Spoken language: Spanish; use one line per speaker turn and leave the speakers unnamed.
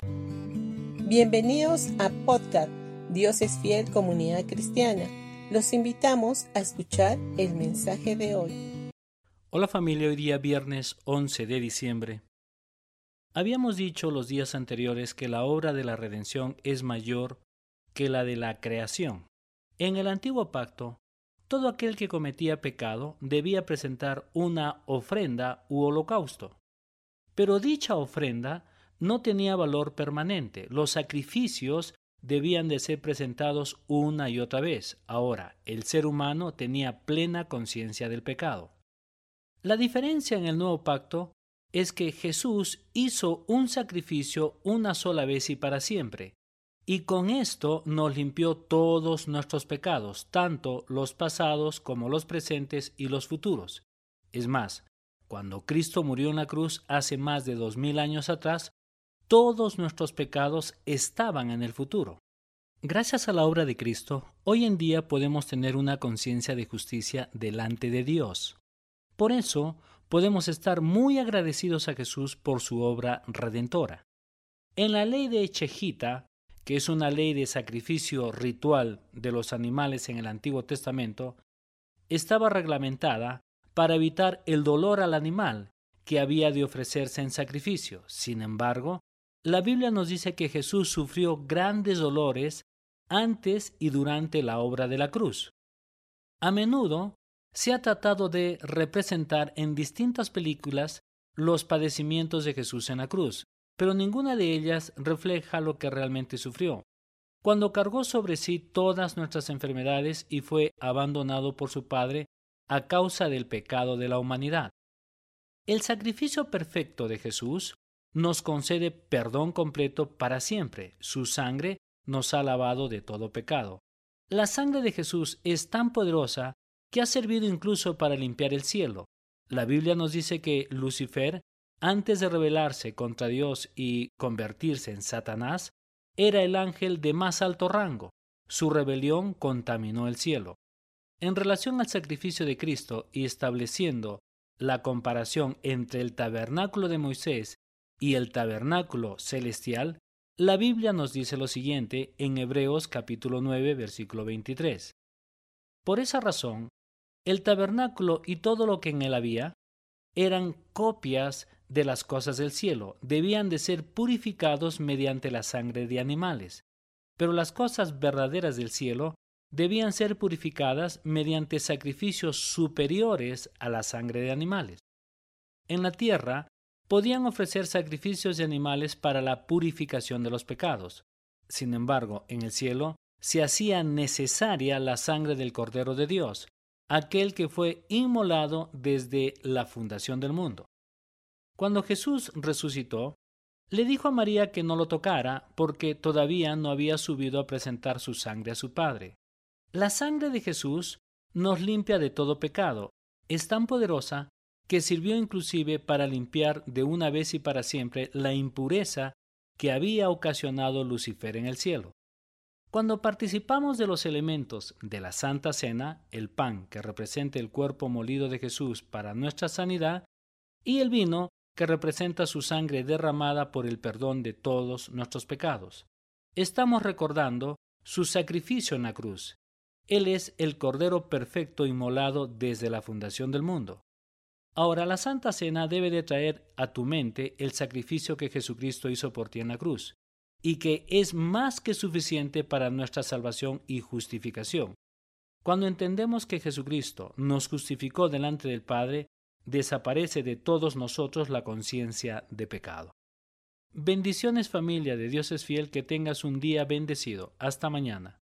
Bienvenidos a podcast Dios es fiel comunidad cristiana. Los invitamos a escuchar el mensaje de hoy.
Hola familia, hoy día viernes 11 de diciembre. Habíamos dicho los días anteriores que la obra de la redención es mayor que la de la creación. En el antiguo pacto, todo aquel que cometía pecado debía presentar una ofrenda u holocausto. Pero dicha ofrenda no tenía valor permanente. Los sacrificios debían de ser presentados una y otra vez. Ahora, el ser humano tenía plena conciencia del pecado. La diferencia en el nuevo pacto es que Jesús hizo un sacrificio una sola vez y para siempre, y con esto nos limpió todos nuestros pecados, tanto los pasados como los presentes y los futuros. Es más, cuando Cristo murió en la cruz hace más de dos mil años atrás, todos nuestros pecados estaban en el futuro. Gracias a la obra de Cristo, hoy en día podemos tener una conciencia de justicia delante de Dios. Por eso, podemos estar muy agradecidos a Jesús por su obra redentora. En la ley de Echejita, que es una ley de sacrificio ritual de los animales en el Antiguo Testamento, estaba reglamentada para evitar el dolor al animal que había de ofrecerse en sacrificio. Sin embargo, la Biblia nos dice que Jesús sufrió grandes dolores antes y durante la obra de la cruz. A menudo se ha tratado de representar en distintas películas los padecimientos de Jesús en la cruz, pero ninguna de ellas refleja lo que realmente sufrió. Cuando cargó sobre sí todas nuestras enfermedades y fue abandonado por su Padre a causa del pecado de la humanidad. El sacrificio perfecto de Jesús nos concede perdón completo para siempre. Su sangre nos ha lavado de todo pecado. La sangre de Jesús es tan poderosa que ha servido incluso para limpiar el cielo. La Biblia nos dice que Lucifer, antes de rebelarse contra Dios y convertirse en Satanás, era el ángel de más alto rango. Su rebelión contaminó el cielo. En relación al sacrificio de Cristo y estableciendo la comparación entre el tabernáculo de Moisés y el tabernáculo celestial, la Biblia nos dice lo siguiente en Hebreos capítulo 9 versículo 23. Por esa razón, el tabernáculo y todo lo que en él había eran copias de las cosas del cielo, debían de ser purificados mediante la sangre de animales, pero las cosas verdaderas del cielo debían ser purificadas mediante sacrificios superiores a la sangre de animales. En la tierra podían ofrecer sacrificios de animales para la purificación de los pecados. Sin embargo, en el cielo se hacía necesaria la sangre del Cordero de Dios, aquel que fue inmolado desde la fundación del mundo. Cuando Jesús resucitó, le dijo a María que no lo tocara porque todavía no había subido a presentar su sangre a su Padre. La sangre de Jesús nos limpia de todo pecado. Es tan poderosa que sirvió inclusive para limpiar de una vez y para siempre la impureza que había ocasionado Lucifer en el cielo. Cuando participamos de los elementos de la Santa Cena, el pan que representa el cuerpo molido de Jesús para nuestra sanidad, y el vino que representa su sangre derramada por el perdón de todos nuestros pecados, estamos recordando su sacrificio en la cruz. Él es el Cordero perfecto inmolado desde la fundación del mundo. Ahora la Santa Cena debe de traer a tu mente el sacrificio que Jesucristo hizo por ti en la cruz, y que es más que suficiente para nuestra salvación y justificación. Cuando entendemos que Jesucristo nos justificó delante del Padre, desaparece de todos nosotros la conciencia de pecado. Bendiciones familia de Dios es fiel, que tengas un día bendecido. Hasta mañana.